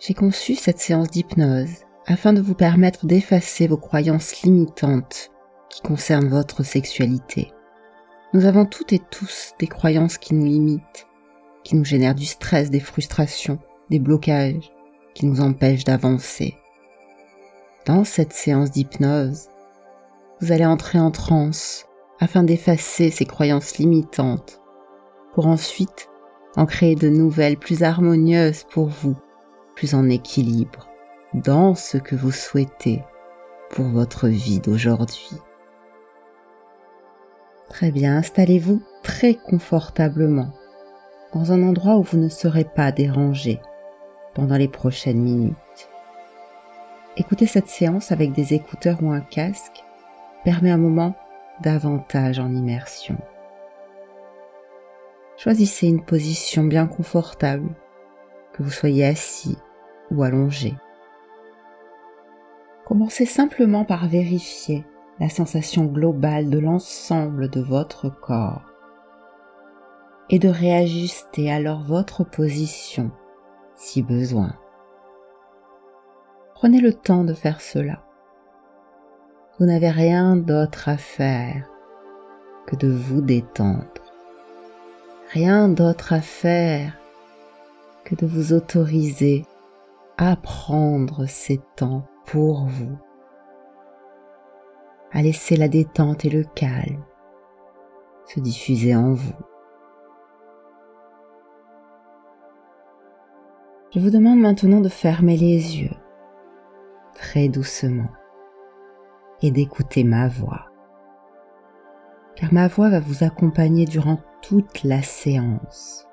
J'ai conçu cette séance d'hypnose afin de vous permettre d'effacer vos croyances limitantes qui concernent votre sexualité. Nous avons toutes et tous des croyances qui nous limitent, qui nous génèrent du stress, des frustrations, des blocages, qui nous empêchent d'avancer. Dans cette séance d'hypnose, vous allez entrer en transe afin d'effacer ces croyances limitantes pour ensuite en créer de nouvelles plus harmonieuses pour vous, plus en équilibre dans ce que vous souhaitez pour votre vie d'aujourd'hui. Très bien, installez-vous très confortablement dans un endroit où vous ne serez pas dérangé pendant les prochaines minutes. Écoutez cette séance avec des écouteurs ou un casque permet un moment davantage en immersion. Choisissez une position bien confortable, que vous soyez assis ou allongé. Commencez simplement par vérifier la sensation globale de l'ensemble de votre corps et de réajuster alors votre position si besoin. Prenez le temps de faire cela. Vous n'avez rien d'autre à faire que de vous détendre. Rien d'autre à faire de vous autoriser à prendre ces temps pour vous, à laisser la détente et le calme se diffuser en vous. Je vous demande maintenant de fermer les yeux très doucement et d'écouter ma voix. Car ma voix va vous accompagner durant toute la séance.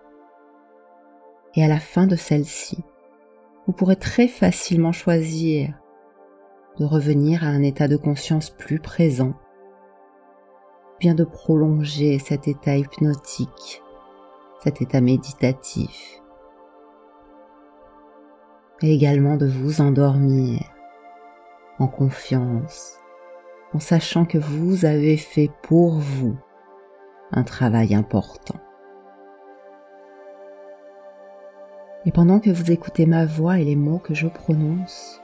Et à la fin de celle-ci, vous pourrez très facilement choisir de revenir à un état de conscience plus présent, bien de prolonger cet état hypnotique, cet état méditatif, et également de vous endormir en confiance, en sachant que vous avez fait pour vous un travail important. Et pendant que vous écoutez ma voix et les mots que je prononce,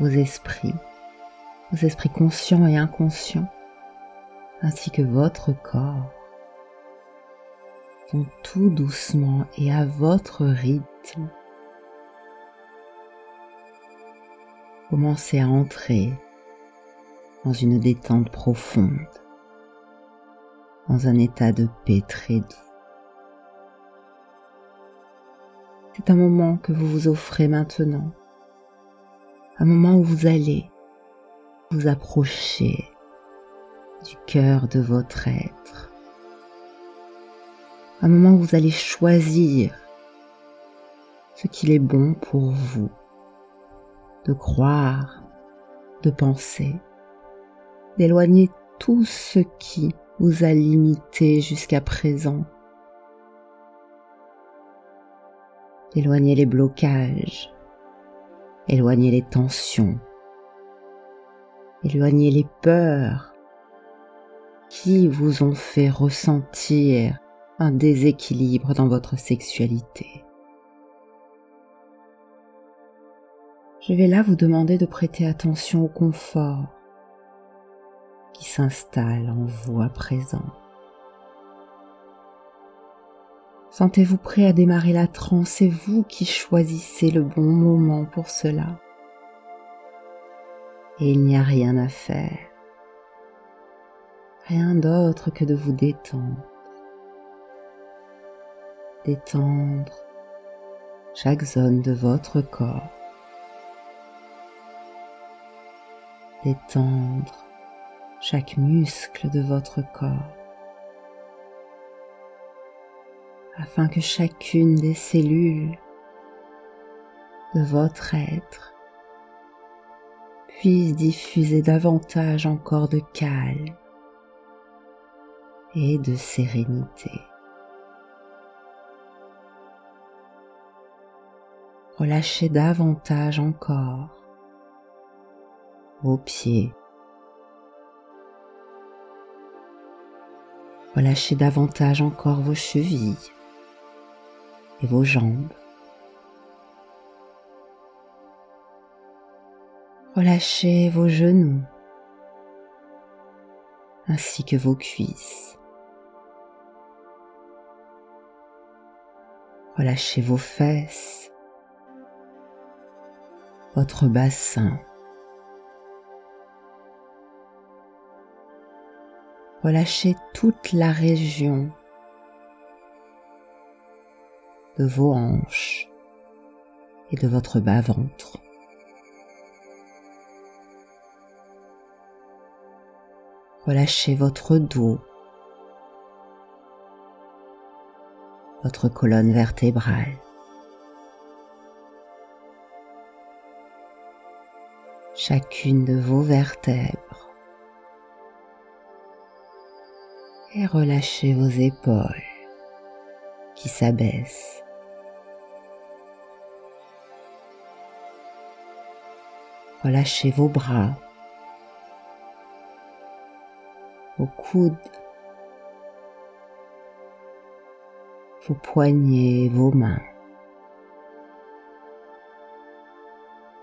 vos esprits, vos esprits conscients et inconscients, ainsi que votre corps, vont tout doucement et à votre rythme commencer à entrer dans une détente profonde, dans un état de paix très doux. C'est un moment que vous vous offrez maintenant. Un moment où vous allez vous approcher du cœur de votre être, un moment où vous allez choisir ce qu'il est bon pour vous de croire, de penser, d'éloigner tout ce qui vous a limité jusqu'à présent, d'éloigner les blocages, éloigner les tensions, éloigner les peurs qui vous ont fait ressentir un déséquilibre dans votre sexualité. Je vais là vous demander de prêter attention au confort qui s'installe en vous à présent. Sentez-vous prêt à démarrer la transe, c'est vous qui choisissez le bon moment pour cela. Et il n'y a rien à faire, rien d'autre que de vous détendre. Détendre chaque zone de votre corps. Détendre chaque muscle de votre corps. Afin que chacune des cellules de votre être puisse diffuser davantage encore de calme et de sérénité. Relâchez davantage encore vos pieds. Relâchez davantage encore vos chevilles et vos jambes. Relâchez vos genoux ainsi que vos cuisses. Relâchez vos fesses, votre bassin. Relâchez toute la région de vos hanches et de votre bas-ventre. Relâchez votre dos, votre colonne vertébrale. Chacune de vos vertèbres. Et relâchez vos épaules qui s'abaissent. Relâchez vos bras vos coudes, vos poignets, vos mains,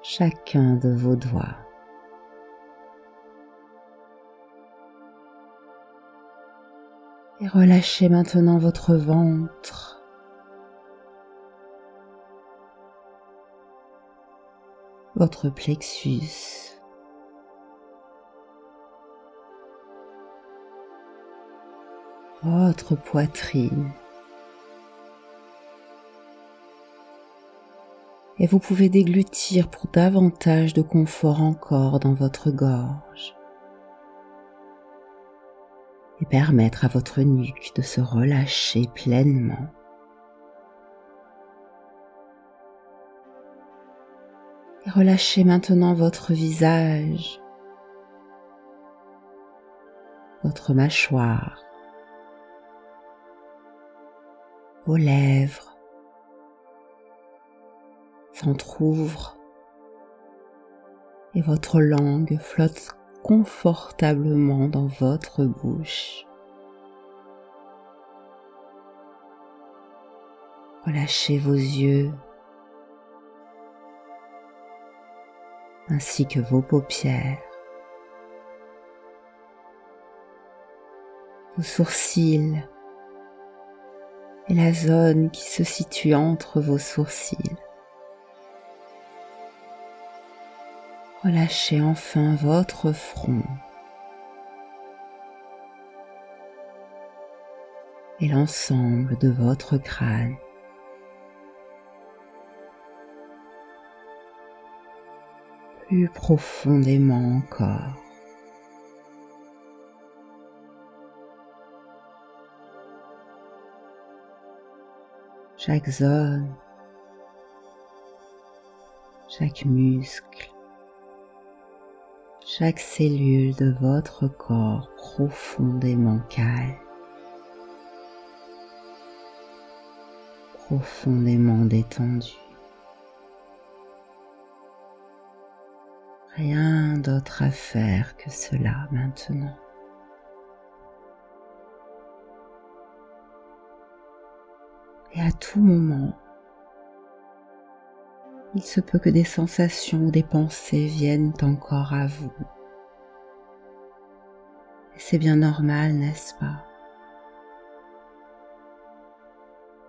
chacun de vos doigts. Et relâchez maintenant votre ventre. Votre plexus. votre poitrine. Et vous pouvez déglutir pour davantage de confort encore dans votre gorge. Et permettre à votre nuque de se relâcher pleinement. Relâchez maintenant votre visage, votre mâchoire, vos lèvres s'entr'ouvrent et votre langue flotte confortablement dans votre bouche. Relâchez vos yeux ainsi que vos paupières, vos sourcils et la zone qui se situe entre vos sourcils. Relâchez enfin votre front et l'ensemble de votre crâne. Profondément encore. chaque zone, chaque muscle, chaque cellule de votre corps profondément calme, profondément détendu. Rien d'autre à faire que cela maintenant. et à tout moment, il se peut que des sensations ou des pensées viennent encore à vous. C'est bien normal, n'est-ce pas?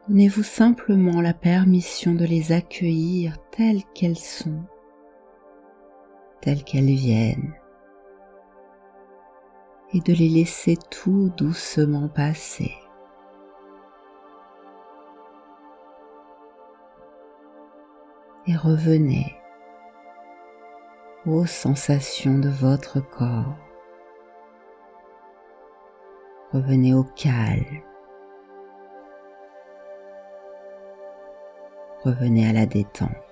Donnez-vous simplement la permission de les accueillir telles qu'elles sont, telles qu'elles viennent, et de les laisser tout doucement passer. et revenez aux sensations de votre corps. Revenez au calme. Revenez à la détente.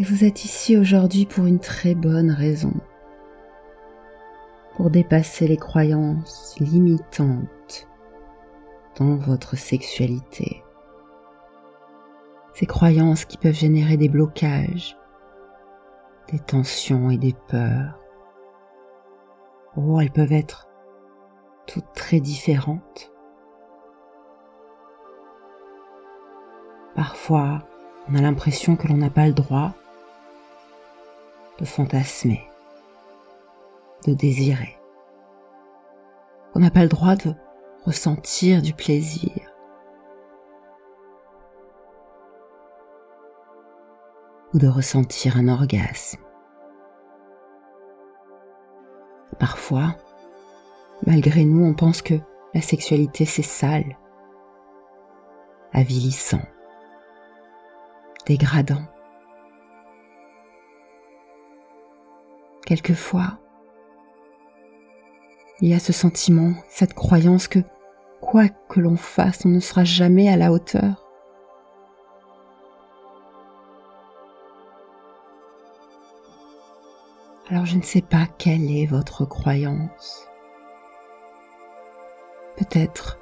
Et vous êtes ici aujourd'hui pour une très bonne raison pour dépasser les croyances limitantes dans votre sexualité. Ces croyances qui peuvent générer des blocages, des tensions et des peurs. Oh, elles peuvent être toutes très différentes. Parfois, on a l'impression que l'on n'a pas le droit de fantasmer, de désirer. On n'a pas le droit de ressentir du plaisir. ou de ressentir un orgasme. Parfois, malgré nous, on pense que la sexualité c'est sale, avilissant, dégradant. Quelquefois, il y a ce sentiment, cette croyance que quoi que l'on fasse, on ne sera jamais à la hauteur. Alors je ne sais pas quelle est votre croyance. Peut-être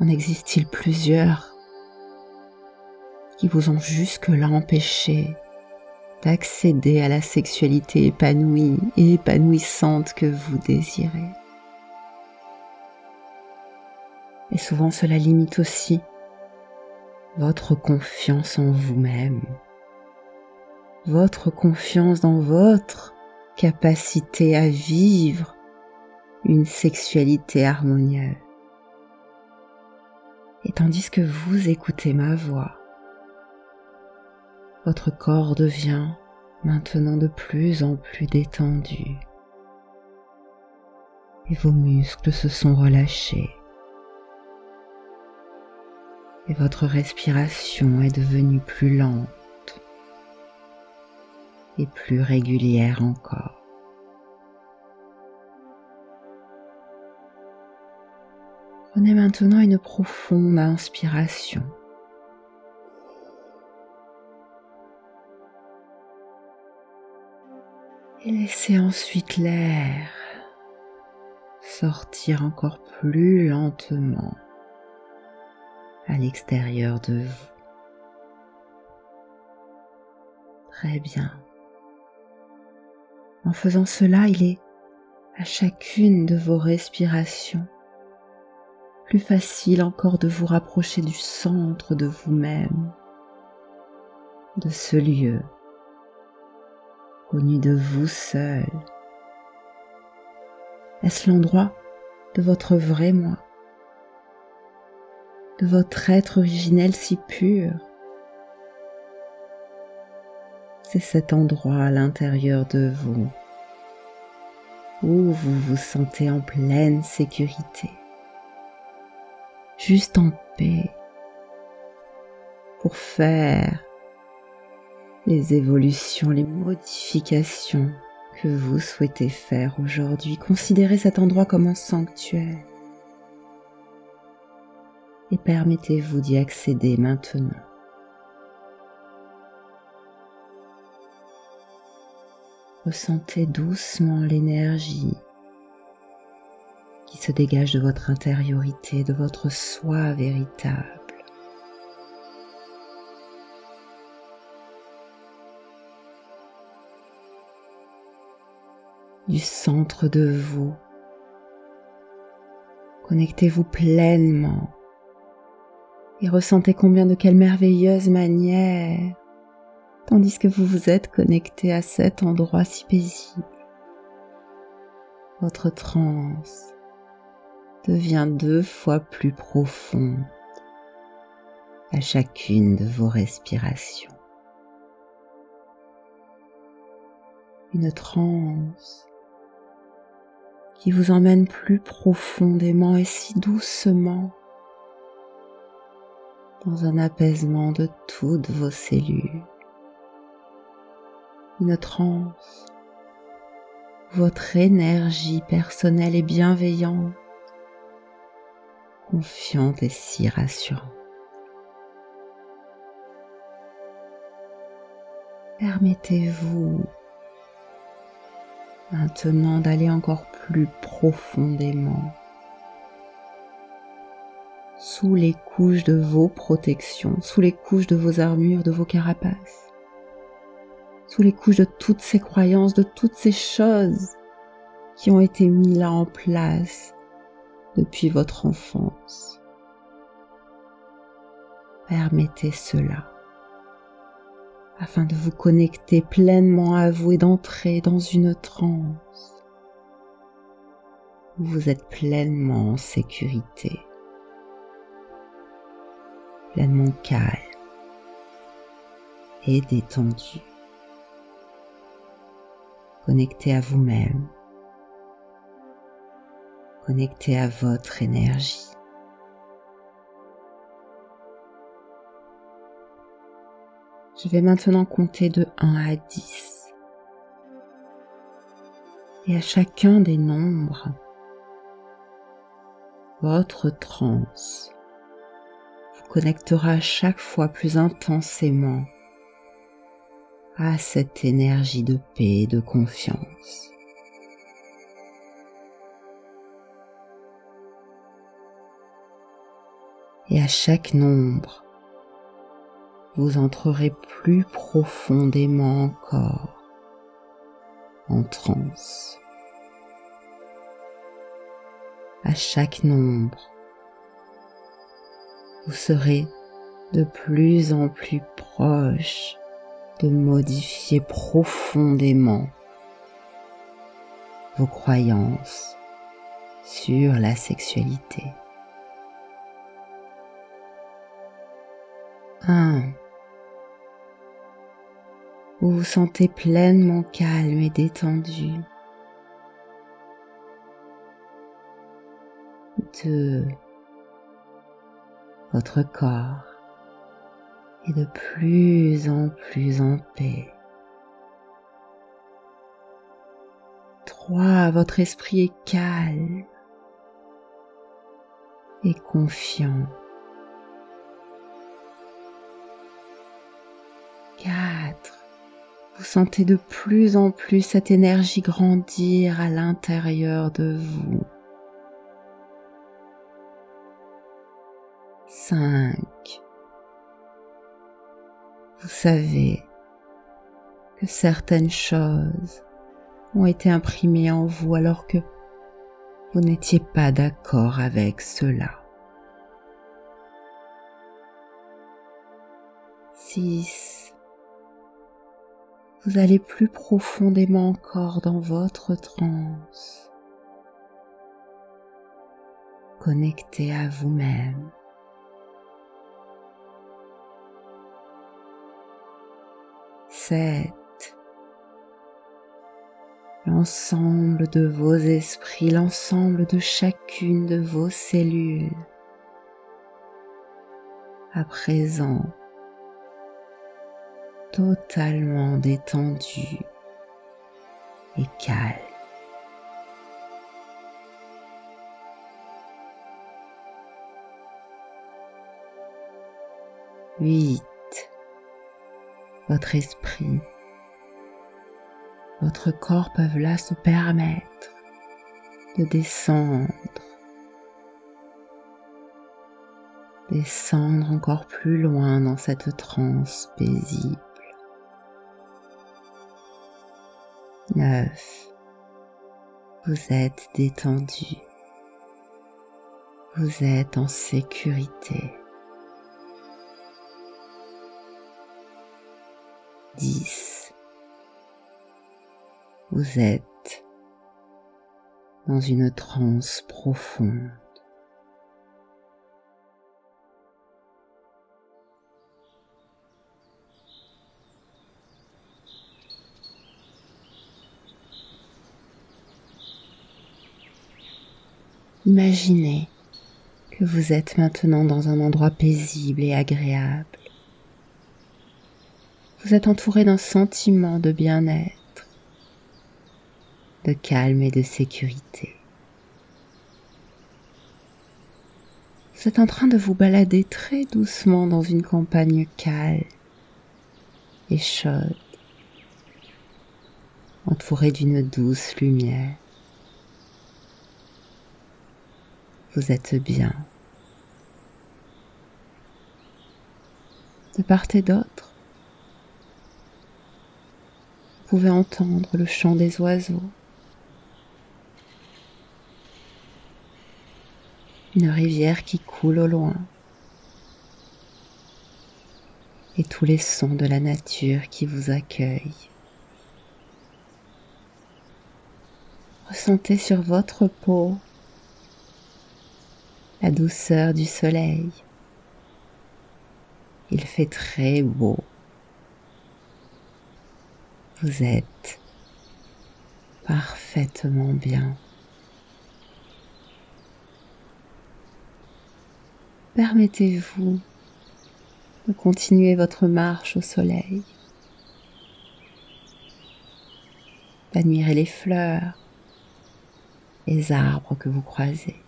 en existe-t-il plusieurs qui vous ont jusque-là empêché d'accéder à la sexualité épanouie et épanouissante que vous désirez. Et souvent cela limite aussi votre confiance en vous-même, votre confiance dans votre capacité à vivre une sexualité harmonieuse. Et tandis que vous écoutez ma voix, votre corps devient maintenant de plus en plus détendu et vos muscles se sont relâchés et votre respiration est devenue plus lente et plus régulière encore. Prenez maintenant une profonde inspiration. Et laissez ensuite l'air sortir encore plus lentement à l'extérieur de vous. Très bien. En faisant cela, il est à chacune de vos respirations plus facile encore de vous rapprocher du centre de vous-même, de ce lieu connu de vous seul. Est-ce l'endroit de votre vrai moi, de votre être originel si pur? C'est cet endroit à l'intérieur de vous où vous vous sentez en pleine sécurité, juste en paix, pour faire les évolutions, les modifications que vous souhaitez faire aujourd'hui. Considérez cet endroit comme un sanctuaire et permettez-vous d'y accéder maintenant. Ressentez doucement l'énergie qui se dégage de votre intériorité, de votre soi véritable. Du centre de vous. Connectez-vous pleinement et ressentez combien de quelle merveilleuse manière, tandis que vous vous êtes connecté à cet endroit si paisible. Votre transe devient deux fois plus profonde à chacune de vos respirations. Une transe qui vous emmène plus profondément et si doucement dans un apaisement de toutes vos cellules. Une transe, votre énergie personnelle et bienveillante, confiante et si rassurante. Permettez-vous maintenant d'aller encore plus profondément sous les couches de vos protections, sous les couches de vos armures, de vos carapaces, sous les couches de toutes ces croyances, de toutes ces choses qui ont été mis là en place depuis votre enfance. Permettez cela afin de vous connecter pleinement à vous et d'entrer dans une transe où vous êtes pleinement en sécurité, pleinement calme et détendu, connecté à vous-même, connecté à votre énergie. Je vais maintenant compter de 1 à 10. Et à chacun des nombres, votre transe vous connectera chaque fois plus intensément à cette énergie de paix et de confiance. Et à chaque nombre, vous entrerez plus profondément encore en transe. À chaque nombre, vous serez de plus en plus proche de modifier profondément vos croyances sur la sexualité. 1 vous vous sentez pleinement calme et détendu. 2. Votre corps est de plus en plus en paix. 3. Votre esprit est calme et confiant. Vous sentez de plus en plus cette énergie grandir à l'intérieur de vous. 5. Vous savez que certaines choses ont été imprimées en vous alors que vous n'étiez pas d'accord avec cela. 6 vous allez plus profondément encore dans votre transe, connecté à vous-même. Sept. L'ensemble de vos esprits, l'ensemble de chacune de vos cellules, à présent totalement détendu et calme. Huit. Votre esprit, votre corps peuvent là se permettre de descendre, descendre encore plus loin dans cette transe paisible. 9. Vous êtes détendu. Vous êtes en sécurité. 10. Vous êtes dans une transe profonde. Imaginez que vous êtes maintenant dans un endroit paisible et agréable. Vous êtes entouré d'un sentiment de bien-être, de calme et de sécurité. Vous êtes en train de vous balader très doucement dans une campagne calme et chaude, entourée d'une douce lumière. vous êtes bien. De part et d'autre, vous pouvez entendre le chant des oiseaux, une rivière qui coule au loin et tous les sons de la nature qui vous accueillent. Ressentez sur votre peau la douceur du soleil. Il fait très beau. Vous êtes parfaitement bien. Permettez-vous de continuer votre marche au soleil, d'admirer les fleurs, les arbres que vous croisez.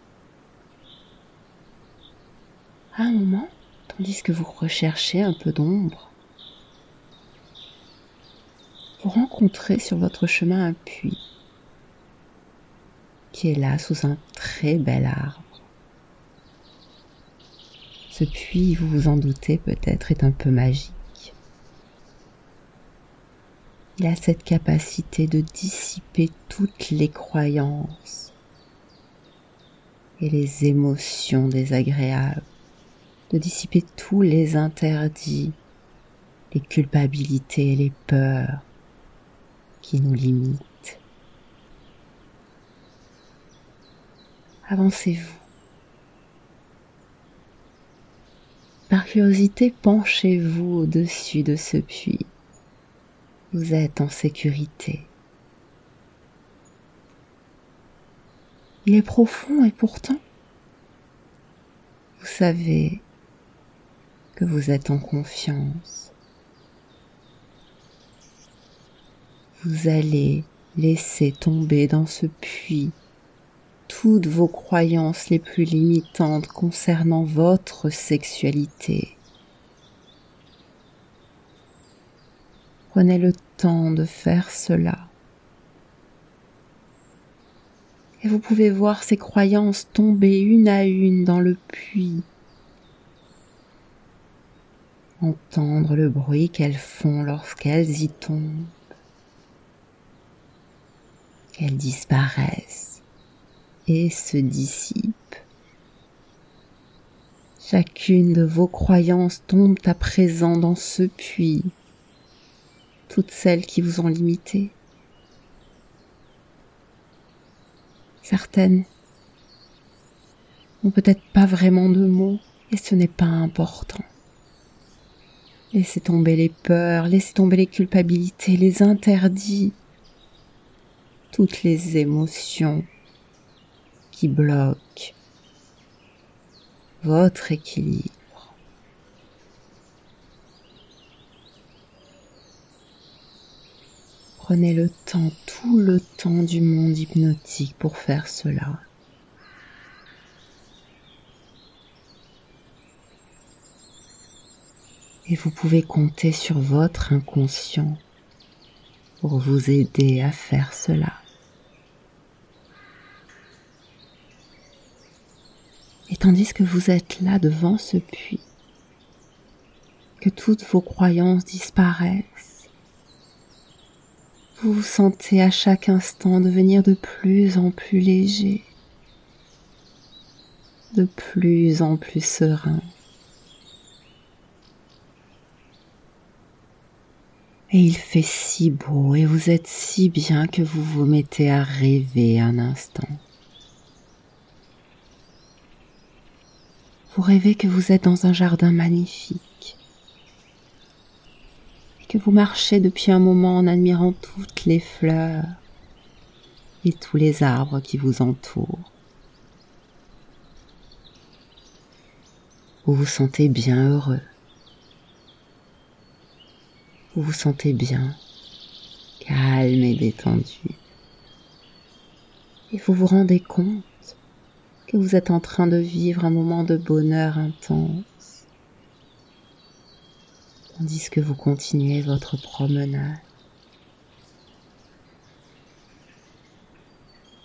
À un moment, tandis que vous recherchez un peu d'ombre, vous rencontrez sur votre chemin un puits qui est là sous un très bel arbre. Ce puits, vous vous en doutez peut-être, est un peu magique. Il a cette capacité de dissiper toutes les croyances et les émotions désagréables, de dissiper tous les interdits, les culpabilités et les peurs qui nous limitent. Avancez-vous. Par curiosité, penchez-vous au-dessus de ce puits. Vous êtes en sécurité. Il est profond et pourtant, vous savez que vous êtes en confiance. Vous allez laisser tomber dans ce puits toutes vos croyances les plus limitantes concernant votre sexualité. Prenez le temps de faire cela. Et vous pouvez voir ces croyances tomber une à une dans le puits. Entendre le bruit qu'elles font lorsqu'elles y tombent. Qu'elles disparaissent et se dissipe. Chacune de vos croyances tombe à présent dans ce puits, toutes celles qui vous ont limité. Certaines n'ont peut-être pas vraiment de mots et ce n'est pas important. Laissez tomber les peurs, laissez tomber les culpabilités, les interdits, toutes les émotions qui bloque votre équilibre. Prenez le temps, tout le temps du monde hypnotique pour faire cela. Et vous pouvez compter sur votre inconscient pour vous aider à faire cela. Et tandis que vous êtes là devant ce puits, que toutes vos croyances disparaissent, vous vous sentez à chaque instant devenir de plus en plus léger, de plus en plus serein. Et il fait si beau et vous êtes si bien que vous vous mettez à rêver un instant. Vous rêvez que vous êtes dans un jardin magnifique et que vous marchez depuis un moment en admirant toutes les fleurs et tous les arbres qui vous entourent. Vous vous sentez bien heureux. Vous vous sentez bien, calme et détendu. Et vous vous rendez compte que vous êtes en train de vivre un moment de bonheur intense, tandis que vous continuez votre promenade.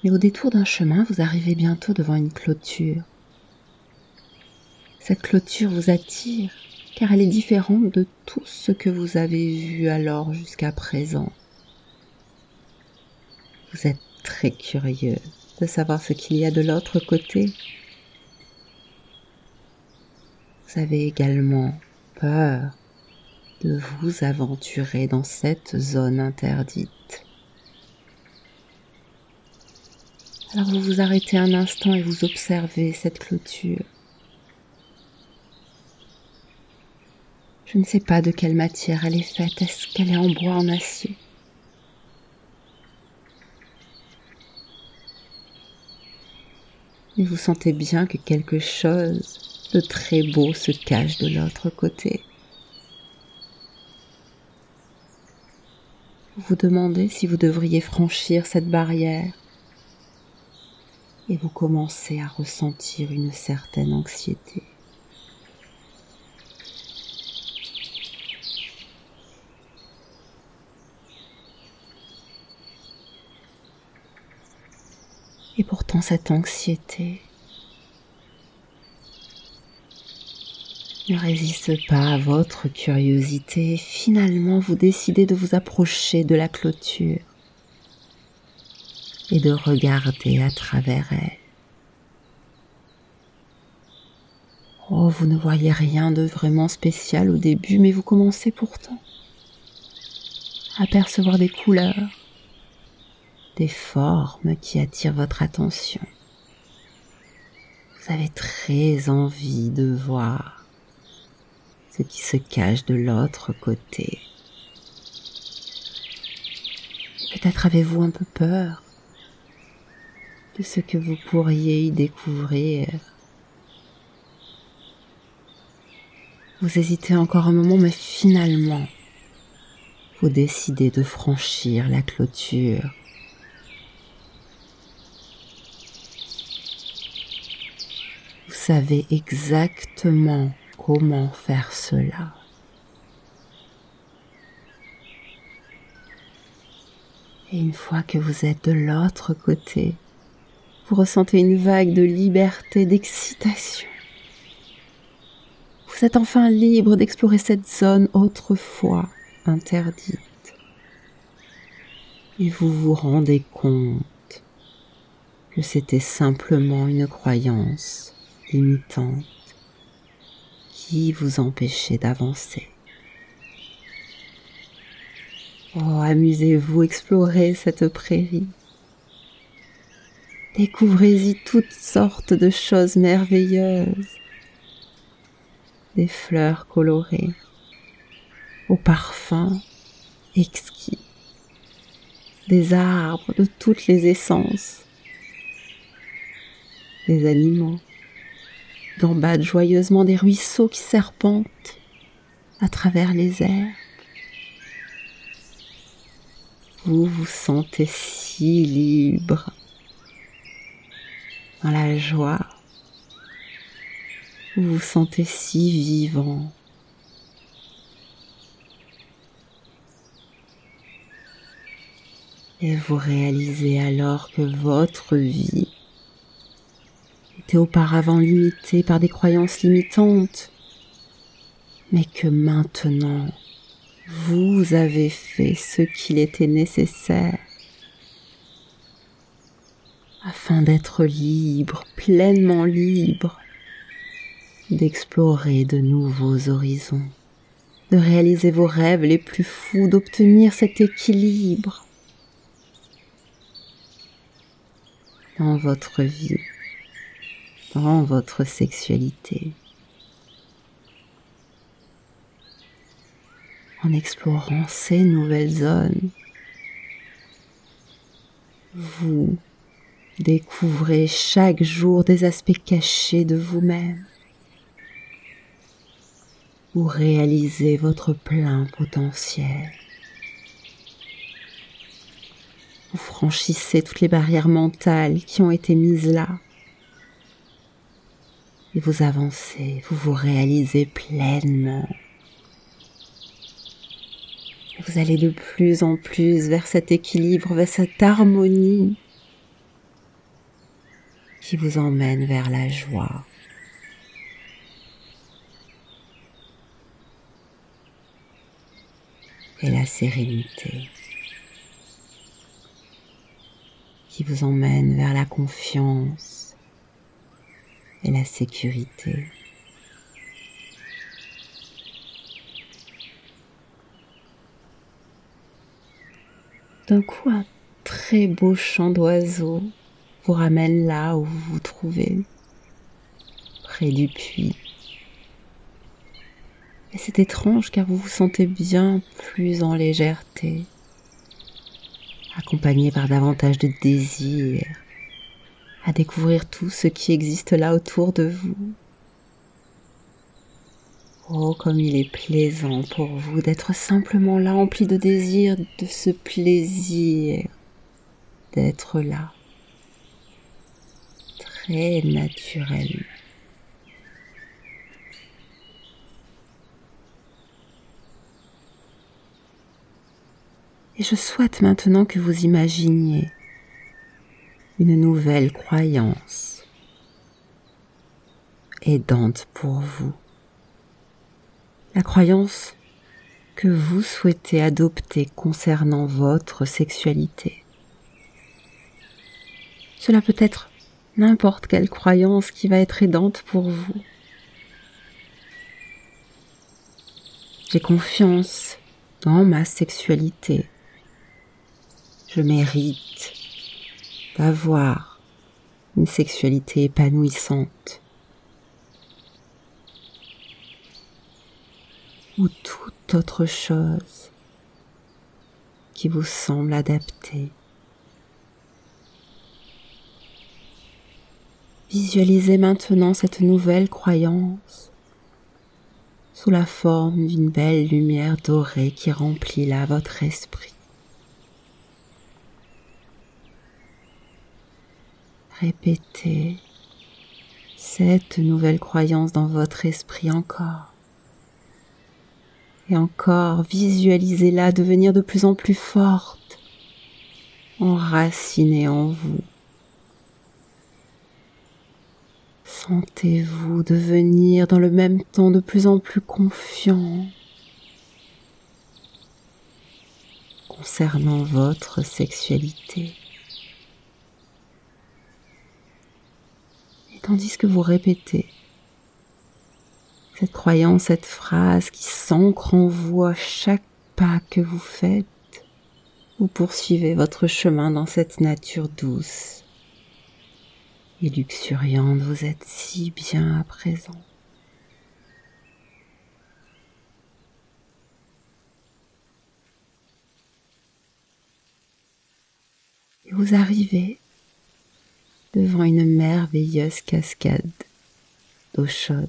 Mais au détour d'un chemin, vous arrivez bientôt devant une clôture. Cette clôture vous attire car elle est différente de tout ce que vous avez vu alors jusqu'à présent. Vous êtes très curieux de savoir ce qu'il y a de l'autre côté. vous avez également peur de vous aventurer dans cette zone interdite. Alors vous vous arrêtez un instant et vous observez cette clôture. Je ne sais pas de quelle matière elle est faite. Est-ce qu'elle est en bois, en acier? Et vous sentez bien que quelque chose de très beau se cache de l'autre côté. Vous vous demandez si vous devriez franchir cette barrière et vous commencez à ressentir une certaine anxiété. Cette anxiété ne résiste pas à votre curiosité. Finalement, vous décidez de vous approcher de la clôture et de regarder à travers elle. Oh, vous ne voyez rien de vraiment spécial au début, mais vous commencez pourtant à percevoir des couleurs, formes qui attirent votre attention. Vous avez très envie de voir ce qui se cache de l'autre côté. Peut-être avez-vous un peu peur de ce que vous pourriez y découvrir. Vous hésitez encore un moment, mais finalement, vous décidez de franchir la clôture savez exactement comment faire cela. Et une fois que vous êtes de l'autre côté, vous ressentez une vague de liberté, d'excitation. Vous êtes enfin libre d'explorer cette zone autrefois interdite. Et vous vous rendez compte que c'était simplement une croyance limitante qui vous empêchait d'avancer. Oh, amusez-vous, explorez cette prairie. Découvrez-y toutes sortes de choses merveilleuses. Des fleurs colorées, aux parfums exquis, des arbres de toutes les essences, des animaux, gambadent joyeusement des ruisseaux qui serpentent à travers les airs. Vous vous sentez si libre, dans la joie, vous vous sentez si vivant. Et vous réalisez alors que votre vie auparavant limité par des croyances limitantes, mais que maintenant vous avez fait ce qu'il était nécessaire afin d'être libre, pleinement libre, d'explorer de nouveaux horizons, de réaliser vos rêves les plus fous, d'obtenir cet équilibre dans votre vie dans votre sexualité. En explorant ces nouvelles zones, vous découvrez chaque jour des aspects cachés de vous-même. Vous réalisez votre plein potentiel. Vous franchissez toutes les barrières mentales qui ont été mises là et vous avancez, vous vous réalisez pleinement. Vous allez de plus en plus vers cet équilibre, vers cette harmonie qui vous emmène vers la joie. Et la sérénité qui vous emmène vers la confiance et la sécurité. D'un coup, un très beau chant d'oiseaux vous ramène là où vous vous trouvez, près du puits. Et c'est étrange car vous vous sentez bien plus en légèreté, accompagné par davantage de désir à découvrir tout ce qui existe là autour de vous. Oh, comme il est plaisant pour vous d'être simplement là, empli de désir, de ce plaisir d'être là, très naturellement. Et je souhaite maintenant que vous imaginiez une nouvelle croyance aidante pour vous. La croyance que vous souhaitez adopter concernant votre sexualité. Cela peut être n'importe quelle croyance qui va être aidante pour vous. J'ai confiance dans ma sexualité je mérite d'avoir une sexualité épanouissante ou toute autre chose qui vous semble adaptée. Visualisez maintenant cette nouvelle croyance sous la forme d'une belle lumière dorée qui remplit là votre esprit. Répétez cette nouvelle croyance dans votre esprit encore. Et encore, visualisez-la devenir de plus en plus forte, enracinée en vous. Sentez-vous devenir dans le même temps de plus en plus confiant concernant votre sexualité. Tandis que vous répétez cette croyance, cette phrase qui s'ancre en vous à chaque pas que vous faites, vous poursuivez votre chemin dans cette nature douce et luxuriante, vous êtes si bien à présent. Et vous arrivez devant une merveilleuse cascade d'eau chaude.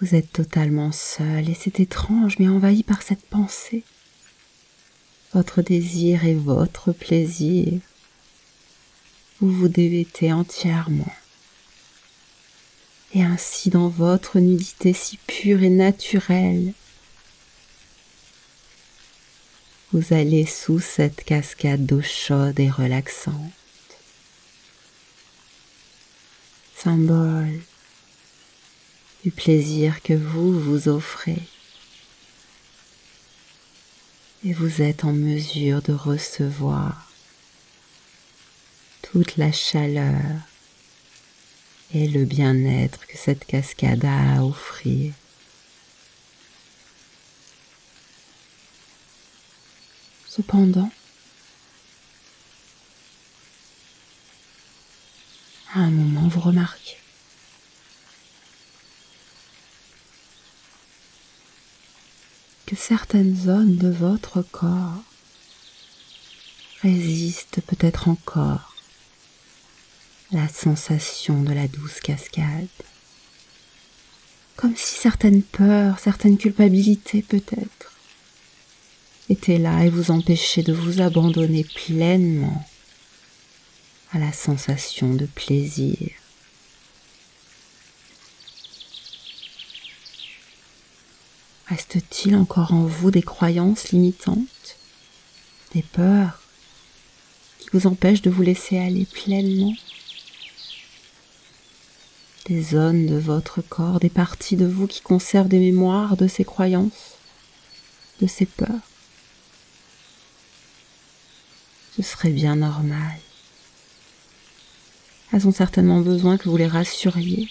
Vous êtes totalement seul et c'est étrange mais envahi par cette pensée. Votre désir et votre plaisir. Vous vous dévêtez entièrement. Et ainsi dans votre nudité si pure et naturelle, vous allez sous cette cascade d'eau chaude et relaxante symbole du plaisir que vous vous offrez. Et vous êtes en mesure de recevoir toute la chaleur et le bien-être que cette cascade a à offrir. Cependant, à un moment, vous remarquez que certaines zones de votre corps résistent peut-être encore à la sensation de la douce cascade. Comme si certaines peurs, certaines culpabilités peut-être étaient là et vous empêchaient de vous abandonner pleinement à la sensation de plaisir. Reste-t-il encore en vous des croyances limitantes, des peurs qui vous empêchent de vous laisser aller pleinement? Des zones de votre corps, des parties de vous qui conservent des mémoires de ces croyances, de ces peurs Ce serait bien normal. Elles ont certainement besoin que vous les rassuriez.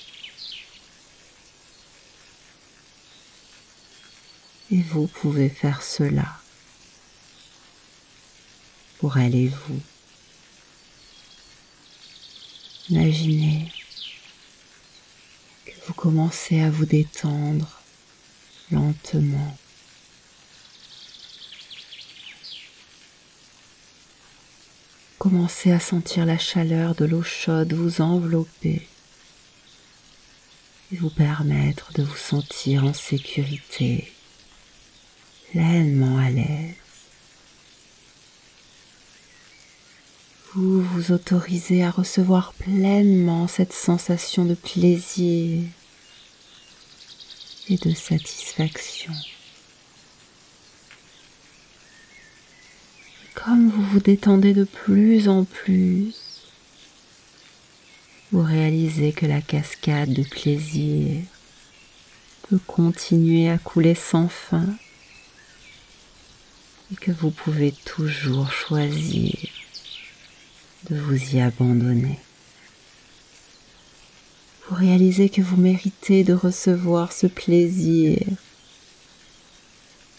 Et vous pouvez faire cela pour elle et vous. Imaginez que vous commencez à vous détendre lentement. Commencez à sentir la chaleur de l'eau chaude vous envelopper et vous permettre de vous sentir en sécurité, pleinement à l'aise. Vous vous autorisez à recevoir pleinement cette sensation de plaisir et de satisfaction. Comme vous vous détendez de plus en plus, vous réalisez que la cascade de plaisir peut continuer à couler sans fin et que vous pouvez toujours choisir de vous y abandonner. Vous réalisez que vous méritez de recevoir ce plaisir,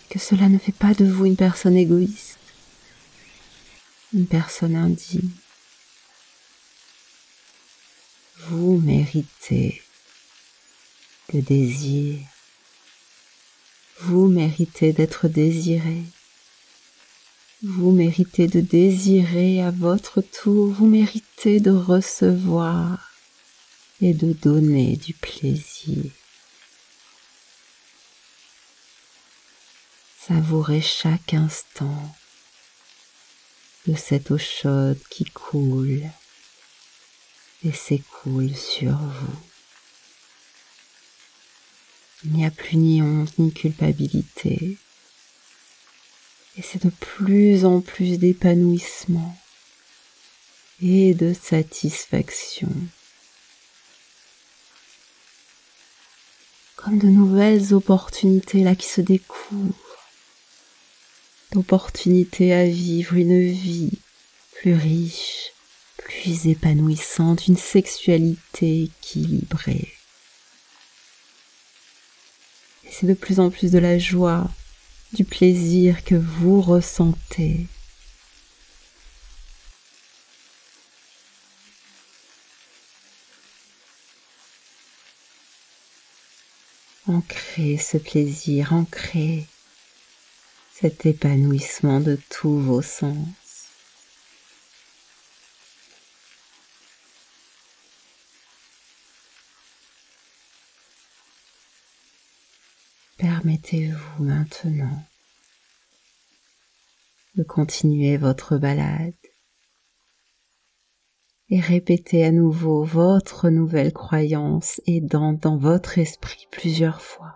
que cela ne fait pas de vous une personne égoïste, une personne indigne. Vous méritez le désir. Vous méritez d'être désiré. Vous méritez de désirer à votre tour. Vous méritez de recevoir et de donner du plaisir. Savourez chaque instant de cette eau chaude qui coule et s'écoule sur vous. Il n'y a plus ni honte ni culpabilité. Et c'est de plus en plus d'épanouissement et de satisfaction. Comme de nouvelles opportunités là qui se découvrent d'opportunités à vivre une vie plus riche, plus épanouissante, une sexualité équilibrée. Et c'est de plus en plus de la joie, du plaisir que vous ressentez. Ancrez ce plaisir, ancrez cet épanouissement de tous vos sens. Permettez-vous maintenant de continuer votre balade et répétez à nouveau votre nouvelle croyance aidant dans votre esprit plusieurs fois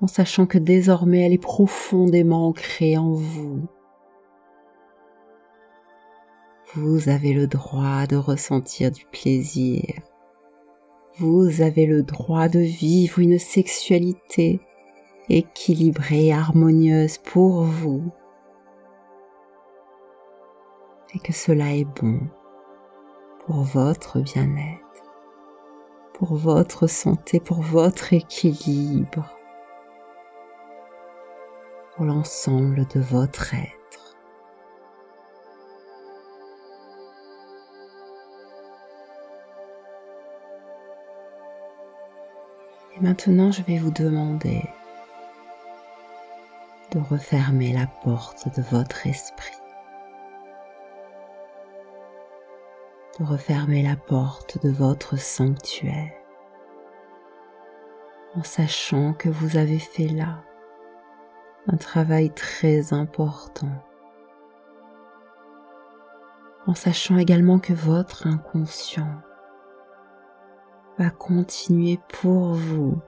en sachant que désormais elle est profondément ancrée en vous. Vous avez le droit de ressentir du plaisir. Vous avez le droit de vivre une sexualité équilibrée et harmonieuse pour vous. Et que cela est bon pour votre bien-être, pour votre santé, pour votre équilibre pour l'ensemble de votre être. Et maintenant, je vais vous demander de refermer la porte de votre esprit. de refermer la porte de votre sanctuaire en sachant que vous avez fait là un travail très important. En sachant également que votre inconscient va continuer pour vous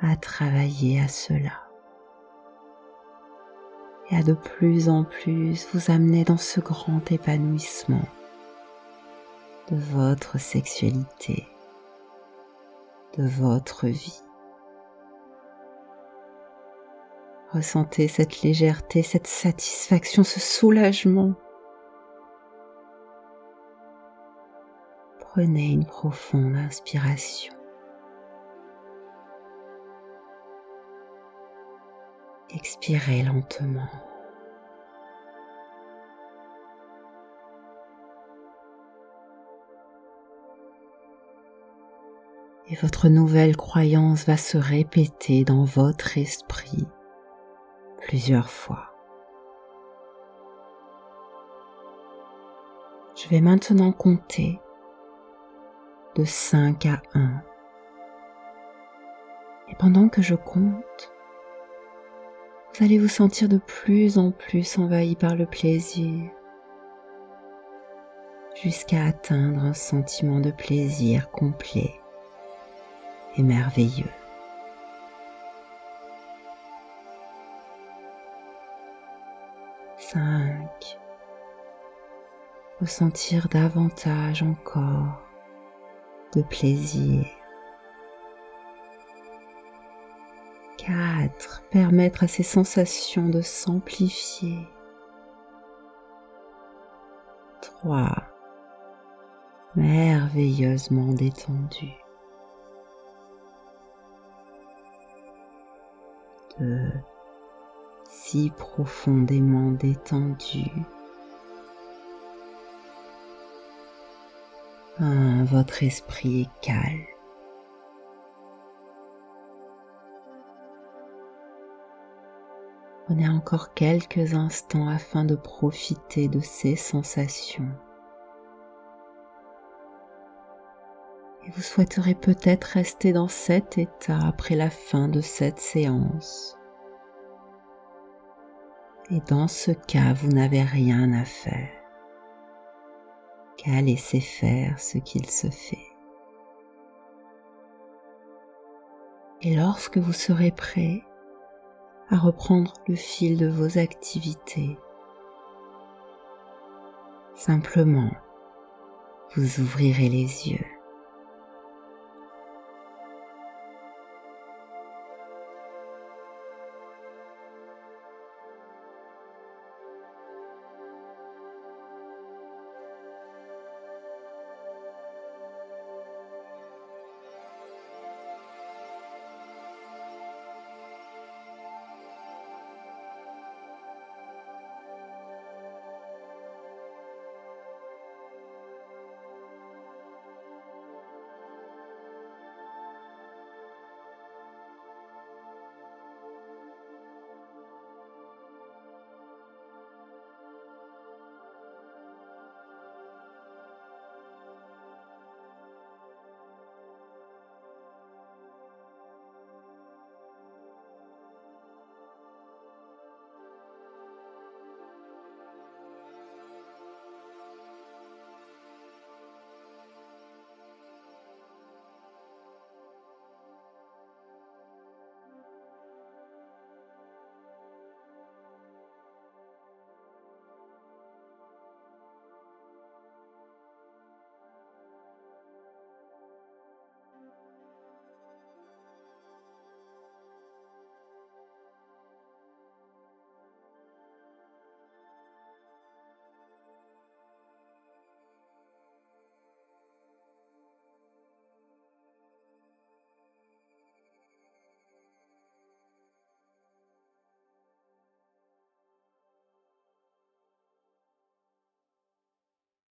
à travailler à cela et à de plus en plus vous amener dans ce grand épanouissement de votre sexualité, de votre vie. Ressentez cette légèreté, cette satisfaction, ce soulagement. Prenez une profonde inspiration. Expirez lentement. Et votre nouvelle croyance va se répéter dans votre esprit plusieurs fois. Je vais maintenant compter de 5 à 1. Et pendant que je compte, vous allez vous sentir de plus en plus envahi par le plaisir jusqu'à atteindre un sentiment de plaisir complet et merveilleux. Cinq. Ressentir davantage encore de plaisir. 4. Permettre à ces sensations de s'amplifier. 3. Merveilleusement détendu. 2. Si profondément détendu. 1. Votre esprit est calme. Prenez encore quelques instants afin de profiter de ces sensations. Et vous souhaiterez peut-être rester dans cet état après la fin de cette séance. Et dans ce cas, vous n'avez rien à faire qu'à laisser faire ce qu'il se fait. Et lorsque vous serez prêt, à reprendre le fil de vos activités. Simplement, vous ouvrirez les yeux.